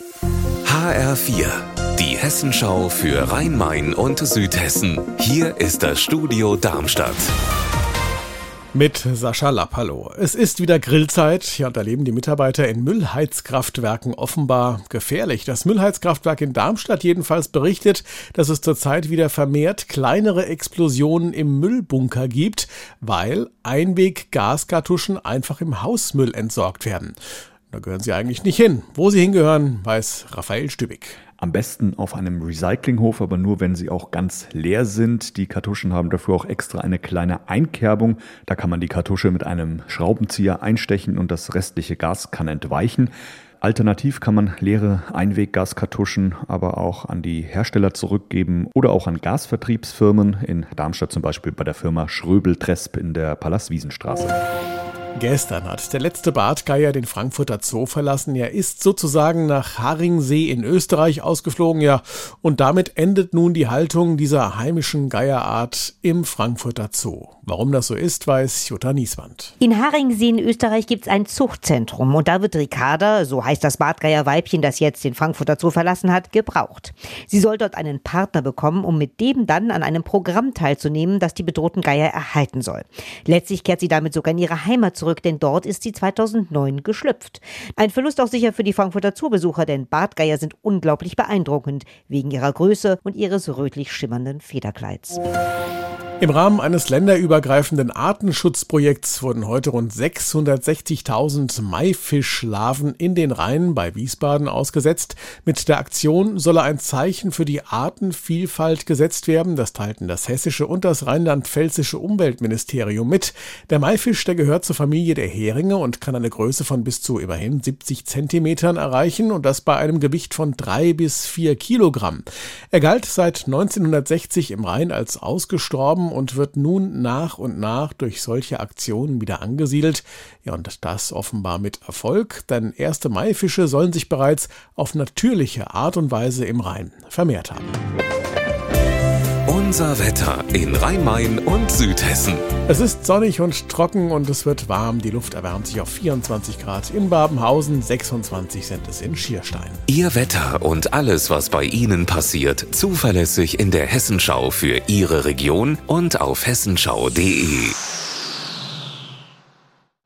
HR4, die Hessenschau für Rhein-Main und Südhessen. Hier ist das Studio Darmstadt. Mit Sascha Lapp, hallo. Es ist wieder Grillzeit. Hier unterleben die Mitarbeiter in Müllheizkraftwerken offenbar gefährlich. Das Müllheizkraftwerk in Darmstadt jedenfalls berichtet, dass es zurzeit wieder vermehrt kleinere Explosionen im Müllbunker gibt, weil Einweg-Gaskartuschen einfach im Hausmüll entsorgt werden. Da gehören sie eigentlich nicht hin. Wo sie hingehören, weiß Raphael Stübig. Am besten auf einem Recyclinghof, aber nur wenn sie auch ganz leer sind. Die Kartuschen haben dafür auch extra eine kleine Einkerbung. Da kann man die Kartusche mit einem Schraubenzieher einstechen und das restliche Gas kann entweichen. Alternativ kann man leere Einweggaskartuschen aber auch an die Hersteller zurückgeben oder auch an Gasvertriebsfirmen, in Darmstadt zum Beispiel bei der Firma Schröbel-Tresp in der Palast-Wiesenstraße. Gestern hat der letzte Bartgeier den Frankfurter Zoo verlassen. Er ist sozusagen nach Haringsee in Österreich ausgeflogen, ja. Und damit endet nun die Haltung dieser heimischen Geierart im Frankfurter Zoo. Warum das so ist, weiß Jutta Nieswand. In Haringsee in Österreich gibt es ein Zuchtzentrum und da wird Ricarda, so heißt das Bartgeierweibchen, das jetzt den Frankfurter Zoo verlassen hat, gebraucht. Sie soll dort einen Partner bekommen, um mit dem dann an einem Programm teilzunehmen, das die bedrohten Geier erhalten soll. Letztlich kehrt sie damit sogar in ihre Heimat zurück zurück, denn dort ist sie 2009 geschlüpft. Ein Verlust auch sicher für die Frankfurter Zoobesucher, denn Bartgeier sind unglaublich beeindruckend, wegen ihrer Größe und ihres rötlich schimmernden Federkleids. Im Rahmen eines länderübergreifenden Artenschutzprojekts wurden heute rund 660.000 Maifischlarven in den Rhein bei Wiesbaden ausgesetzt. Mit der Aktion solle ein Zeichen für die Artenvielfalt gesetzt werden. Das teilten das hessische und das rheinland-pfälzische Umweltministerium mit. Der Maifisch, der gehört zur Familie der Heringe und kann eine Größe von bis zu immerhin 70 Zentimetern erreichen und das bei einem Gewicht von drei bis vier Kilogramm. Er galt seit 1960 im Rhein als ausgestorben und wird nun nach und nach durch solche Aktionen wieder angesiedelt. Ja, und das offenbar mit Erfolg, denn erste Maifische sollen sich bereits auf natürliche Art und Weise im Rhein vermehrt haben. Unser Wetter in Rhein-Main und Südhessen. Es ist sonnig und trocken und es wird warm. Die Luft erwärmt sich auf 24 Grad in Babenhausen, 26 sind es in Schierstein. Ihr Wetter und alles, was bei Ihnen passiert, zuverlässig in der Hessenschau für Ihre Region und auf hessenschau.de.